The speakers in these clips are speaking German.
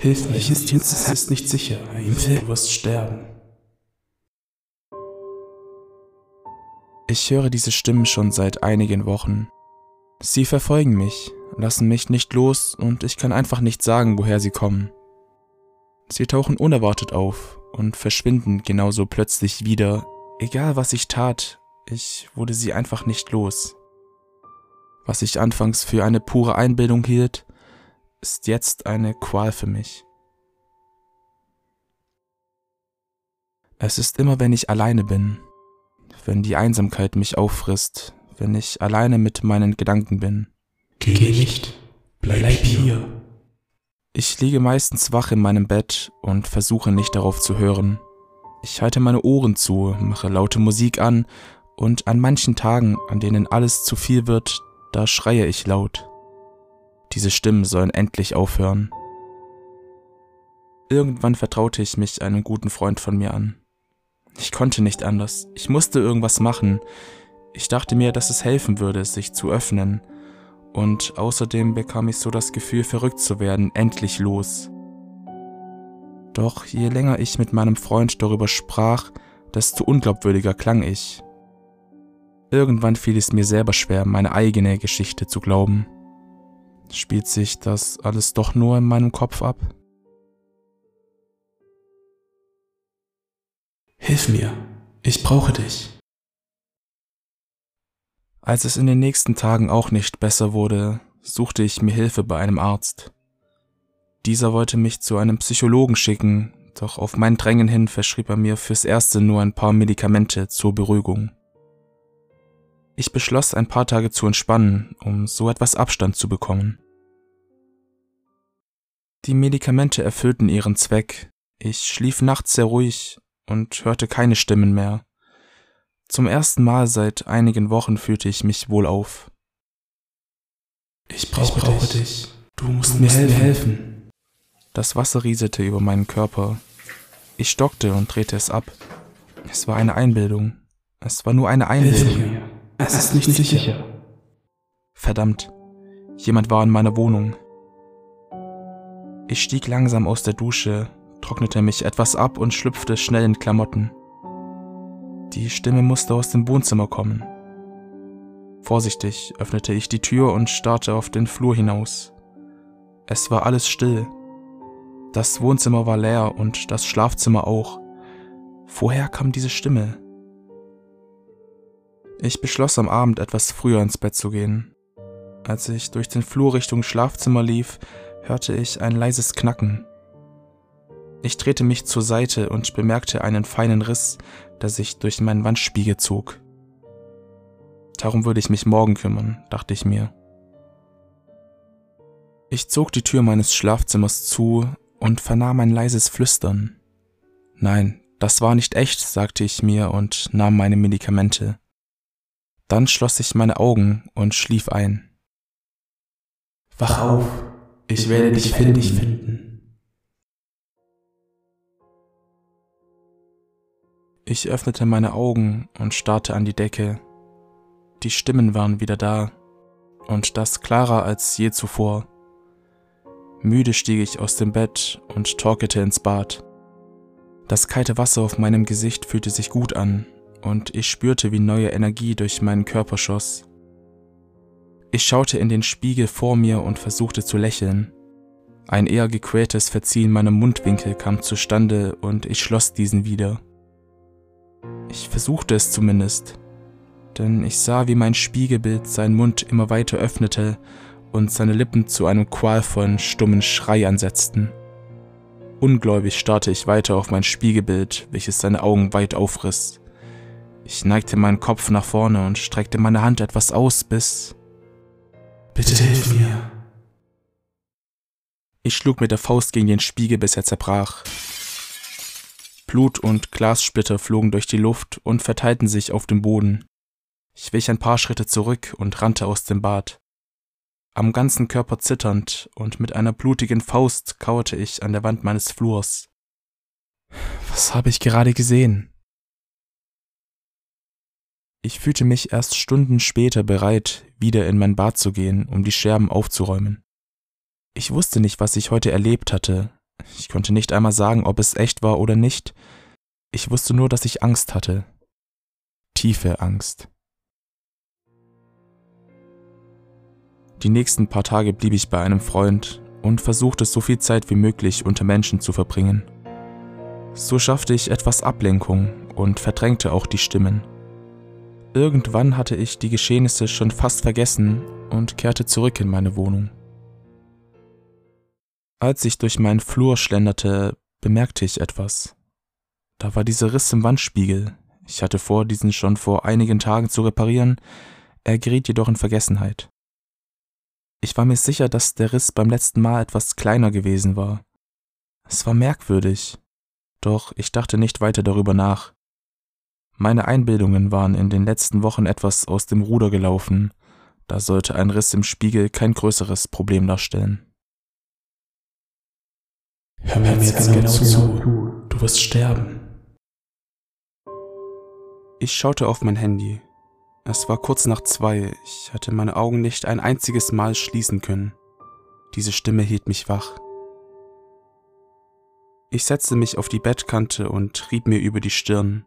Hilf mir, es ist nicht sicher. Du wirst sterben. Ich höre diese Stimmen schon seit einigen Wochen. Sie verfolgen mich, lassen mich nicht los und ich kann einfach nicht sagen, woher sie kommen. Sie tauchen unerwartet auf und verschwinden genauso plötzlich wieder. Egal was ich tat, ich wurde sie einfach nicht los. Was ich anfangs für eine pure Einbildung hielt, ist jetzt eine Qual für mich. Es ist immer, wenn ich alleine bin, wenn die Einsamkeit mich auffrisst, wenn ich alleine mit meinen Gedanken bin. Geh nicht, bleib, bleib hier. Ich liege meistens wach in meinem Bett und versuche nicht darauf zu hören. Ich halte meine Ohren zu, mache laute Musik an und an manchen Tagen, an denen alles zu viel wird, da schreie ich laut. Diese Stimmen sollen endlich aufhören. Irgendwann vertraute ich mich einem guten Freund von mir an. Ich konnte nicht anders. Ich musste irgendwas machen. Ich dachte mir, dass es helfen würde, sich zu öffnen. Und außerdem bekam ich so das Gefühl, verrückt zu werden, endlich los. Doch je länger ich mit meinem Freund darüber sprach, desto unglaubwürdiger klang ich. Irgendwann fiel es mir selber schwer, meine eigene Geschichte zu glauben. Spielt sich das alles doch nur in meinem Kopf ab? Hilf mir, ich brauche dich. Als es in den nächsten Tagen auch nicht besser wurde, suchte ich mir Hilfe bei einem Arzt. Dieser wollte mich zu einem Psychologen schicken, doch auf mein Drängen hin verschrieb er mir fürs Erste nur ein paar Medikamente zur Beruhigung. Ich beschloss, ein paar Tage zu entspannen, um so etwas Abstand zu bekommen. Die Medikamente erfüllten ihren Zweck, ich schlief nachts sehr ruhig und hörte keine Stimmen mehr. Zum ersten Mal seit einigen Wochen fühlte ich mich wohl auf. Ich brauche, ich brauche dich. dich. Du musst, du musst mir helfen. helfen. Das Wasser rieselte über meinen Körper. Ich stockte und drehte es ab. Es war eine Einbildung. Es war nur eine Einbildung. Es ist nicht sicher. Verdammt. Jemand war in meiner Wohnung. Ich stieg langsam aus der Dusche trocknete mich etwas ab und schlüpfte schnell in Klamotten. Die Stimme musste aus dem Wohnzimmer kommen. Vorsichtig öffnete ich die Tür und starrte auf den Flur hinaus. Es war alles still. Das Wohnzimmer war leer und das Schlafzimmer auch. Woher kam diese Stimme? Ich beschloss am Abend etwas früher ins Bett zu gehen. Als ich durch den Flur Richtung Schlafzimmer lief, hörte ich ein leises Knacken. Ich drehte mich zur Seite und bemerkte einen feinen Riss, der sich durch meinen Wandspiegel zog. Darum würde ich mich morgen kümmern, dachte ich mir. Ich zog die Tür meines Schlafzimmers zu und vernahm ein leises Flüstern. Nein, das war nicht echt, sagte ich mir und nahm meine Medikamente. Dann schloss ich meine Augen und schlief ein. Wach auf, ich werde dich finden. Ich öffnete meine Augen und starrte an die Decke. Die Stimmen waren wieder da, und das klarer als je zuvor. Müde stieg ich aus dem Bett und torkelte ins Bad. Das kalte Wasser auf meinem Gesicht fühlte sich gut an, und ich spürte, wie neue Energie durch meinen Körper schoss. Ich schaute in den Spiegel vor mir und versuchte zu lächeln. Ein eher gequältes Verziehen meiner Mundwinkel kam zustande und ich schloss diesen wieder. Ich versuchte es zumindest, denn ich sah, wie mein Spiegelbild seinen Mund immer weiter öffnete und seine Lippen zu einem qualvollen, stummen Schrei ansetzten. Ungläubig starrte ich weiter auf mein Spiegelbild, welches seine Augen weit aufriss. Ich neigte meinen Kopf nach vorne und streckte meine Hand etwas aus, bis... Bitte hilf mir. Ich schlug mit der Faust gegen den Spiegel, bis er zerbrach. Blut und Glassplitter flogen durch die Luft und verteilten sich auf dem Boden. Ich wich ein paar Schritte zurück und rannte aus dem Bad. Am ganzen Körper zitternd und mit einer blutigen Faust kauerte ich an der Wand meines Flurs. Was habe ich gerade gesehen? Ich fühlte mich erst Stunden später bereit, wieder in mein Bad zu gehen, um die Scherben aufzuräumen. Ich wusste nicht, was ich heute erlebt hatte, Ich konnte nicht einmal sagen, ob es echt war oder nicht. Ich wusste nur, dass ich Angst hatte. Tiefe Angst. Die nächsten paar Tage blieb ich bei einem Freund und versuchte so viel Zeit wie möglich unter Menschen zu verbringen. So schaffte ich etwas Ablenkung und verdrängte auch die Stimmen. Irgendwann hatte ich die Geschehnisse schon fast vergessen und kehrte zurück in meine Wohnung. Als ich durch meinen Flur schlenderte, bemerkte ich etwas. Da war dieser Riss im Wandspiegel. Ich hatte vor, diesen schon vor einigen Tagen zu reparieren, er geriet jedoch in Vergessenheit. Ich war mir sicher, dass der Riss beim letzten Mal etwas kleiner gewesen war. Es war merkwürdig, doch ich dachte nicht weiter darüber nach. Meine Einbildungen waren in den letzten Wochen etwas aus dem Ruder gelaufen, da sollte ein Riss im Spiegel kein größeres Problem darstellen. Hör mir jetzt genau, genau zu. Du wirst sterben. Ich schaute auf mein Handy. Es war kurz nach zwei. Ich hatte meine Augen nicht ein einziges Mal schließen können. Diese Stimme hielt mich wach. Ich setzte mich auf die Bettkante und rieb mir über die Stirn.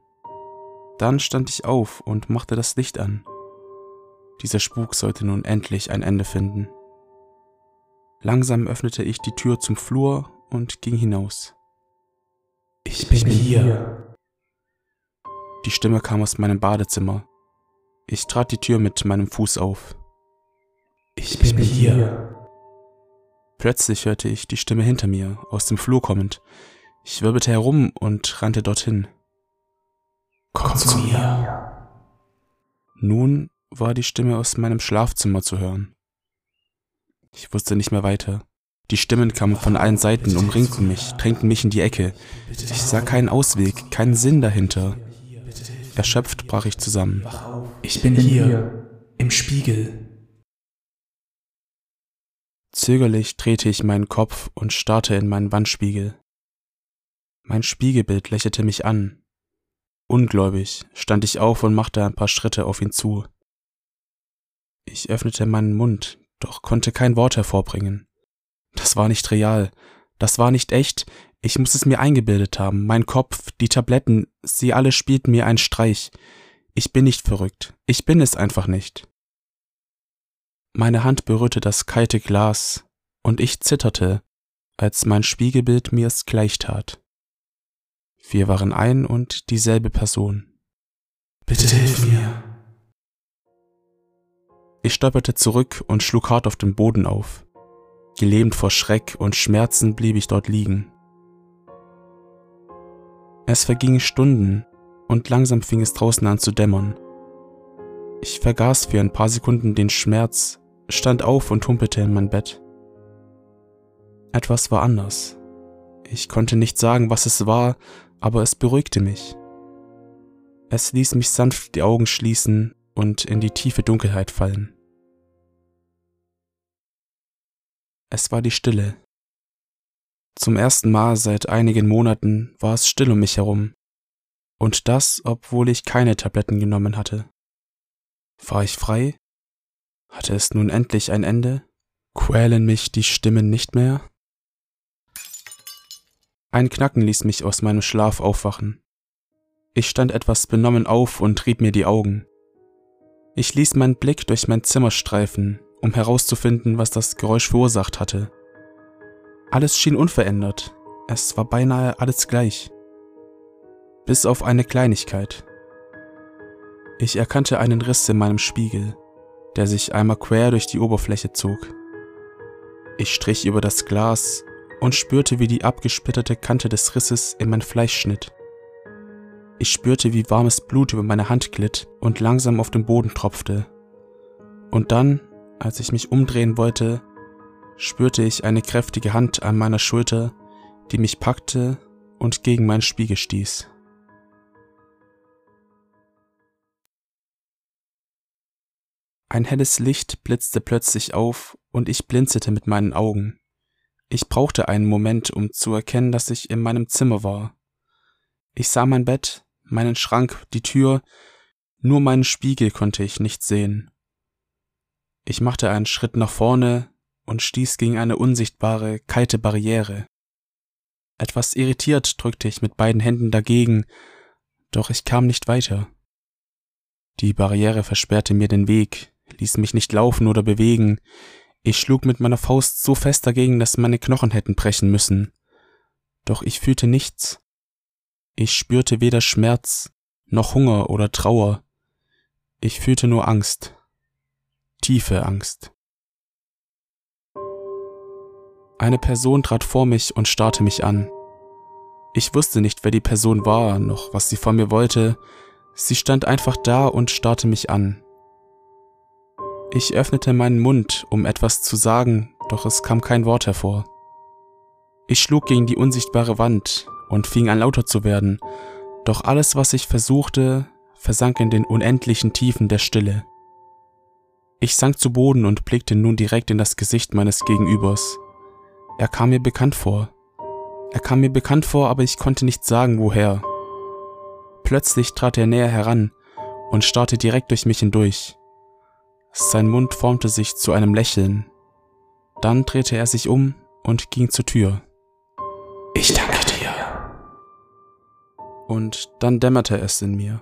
Dann stand ich auf und machte das Licht an. Dieser Spuk sollte nun endlich ein Ende finden. Langsam öffnete ich die Tür zum Flur und ging hinaus. Ich bin hier. Die Stimme kam aus meinem Badezimmer. Ich trat die Tür mit meinem Fuß auf. Ich bin hier. Plötzlich hörte ich die Stimme hinter mir, aus dem Flur kommend. Ich wirbelte herum und rannte dorthin. Komm zu mir. Nun war die Stimme aus meinem Schlafzimmer zu hören. Ich wusste nicht mehr weiter. Die Stimmen kamen von allen Seiten, umringten mich, drängten mich in die Ecke. Ich sah keinen Ausweg, keinen Sinn dahinter. Erschöpft brach ich zusammen. Ich bin hier, im Spiegel. Zögerlich drehte ich meinen Kopf und starrte in meinen Wandspiegel. Mein Spiegelbild lächelte mich an. Ungläubig stand ich auf und machte ein paar Schritte auf ihn zu. Ich öffnete meinen Mund, doch konnte kein Wort hervorbringen. Das war nicht real. Das war nicht echt. Ich muss es mir eingebildet haben. Mein Kopf, die Tabletten, sie alle spielten mir einen Streich. Ich bin nicht verrückt. Ich bin es einfach nicht. Meine Hand berührte das kalte Glas, und ich zitterte, als mein Spiegelbild mir es gleich tat. Wir waren ein und dieselbe Person. Bitte hilf mir. Ich stolperte zurück und schlug hart auf den Boden auf. Gelähmt vor Schreck und Schmerzen blieb ich dort liegen. Es vergingen Stunden und langsam fing es draußen an zu dämmern. Ich vergaß für ein paar Sekunden den Schmerz, stand auf und humpelte in mein Bett. Etwas war anders. Ich konnte nicht sagen, was es war, aber es beruhigte mich. Es ließ mich sanft die Augen schließen und in die tiefe Dunkelheit fallen. Es war die Stille. Zum ersten Mal seit einigen Monaten war es still um mich herum. Und das, obwohl ich keine Tabletten genommen hatte. War ich frei? Hatte es nun endlich ein Ende? Quälen mich die Stimmen nicht mehr? Ein Knacken ließ mich aus meinem Schlaf aufwachen. Ich stand etwas benommen auf und rieb mir die Augen. Ich ließ meinen Blick durch mein Zimmer streifen um herauszufinden, was das Geräusch verursacht hatte. Alles schien unverändert, es war beinahe alles gleich. Bis auf eine Kleinigkeit. Ich erkannte einen Riss in meinem Spiegel, der sich einmal quer durch die Oberfläche zog. Ich strich über das Glas und spürte, wie die abgesplitterte Kante des Risses in mein Fleisch schnitt. Ich spürte, wie warmes Blut über meine Hand glitt und langsam auf den Boden tropfte. Und dann als ich mich umdrehen wollte, spürte ich eine kräftige Hand an meiner Schulter, die mich packte und gegen meinen Spiegel stieß. Ein helles Licht blitzte plötzlich auf und ich blinzelte mit meinen Augen. Ich brauchte einen Moment, um zu erkennen, dass ich in meinem Zimmer war. Ich sah mein Bett, meinen Schrank, die Tür, nur meinen Spiegel konnte ich nicht sehen. Ich machte einen Schritt nach vorne und stieß gegen eine unsichtbare, kalte Barriere. Etwas irritiert drückte ich mit beiden Händen dagegen, doch ich kam nicht weiter. Die Barriere versperrte mir den Weg, ließ mich nicht laufen oder bewegen. Ich schlug mit meiner Faust so fest dagegen, dass meine Knochen hätten brechen müssen. Doch ich fühlte nichts. Ich spürte weder Schmerz, noch Hunger oder Trauer. Ich fühlte nur Angst. Tiefe Angst. Eine Person trat vor mich und starrte mich an. Ich wusste nicht, wer die Person war, noch was sie von mir wollte. Sie stand einfach da und starrte mich an. Ich öffnete meinen Mund, um etwas zu sagen, doch es kam kein Wort hervor. Ich schlug gegen die unsichtbare Wand und fing an lauter zu werden, doch alles, was ich versuchte, versank in den unendlichen Tiefen der Stille. Ich sank zu Boden und blickte nun direkt in das Gesicht meines Gegenübers. Er kam mir bekannt vor. Er kam mir bekannt vor, aber ich konnte nicht sagen, woher. Plötzlich trat er näher heran und starrte direkt durch mich hindurch. Sein Mund formte sich zu einem Lächeln. Dann drehte er sich um und ging zur Tür. Ich danke dir. Und dann dämmerte es in mir.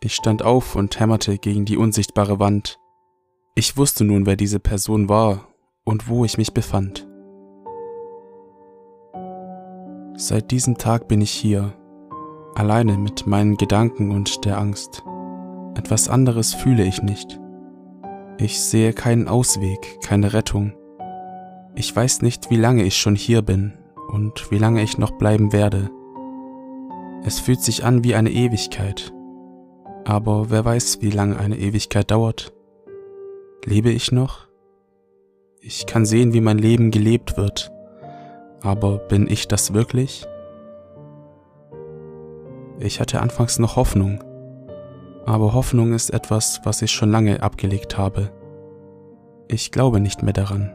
Ich stand auf und hämmerte gegen die unsichtbare Wand. Ich wusste nun, wer diese Person war und wo ich mich befand. Seit diesem Tag bin ich hier, alleine mit meinen Gedanken und der Angst. Etwas anderes fühle ich nicht. Ich sehe keinen Ausweg, keine Rettung. Ich weiß nicht, wie lange ich schon hier bin und wie lange ich noch bleiben werde. Es fühlt sich an wie eine Ewigkeit. Aber wer weiß, wie lange eine Ewigkeit dauert. Lebe ich noch? Ich kann sehen, wie mein Leben gelebt wird. Aber bin ich das wirklich? Ich hatte anfangs noch Hoffnung. Aber Hoffnung ist etwas, was ich schon lange abgelegt habe. Ich glaube nicht mehr daran.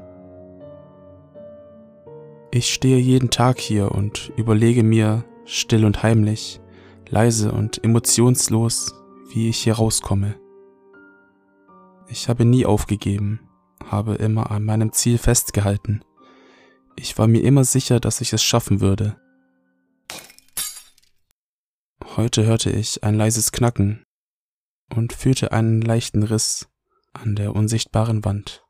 Ich stehe jeden Tag hier und überlege mir, still und heimlich, leise und emotionslos, wie ich hier rauskomme. Ich habe nie aufgegeben, habe immer an meinem Ziel festgehalten. Ich war mir immer sicher, dass ich es schaffen würde. Heute hörte ich ein leises Knacken und fühlte einen leichten Riss an der unsichtbaren Wand.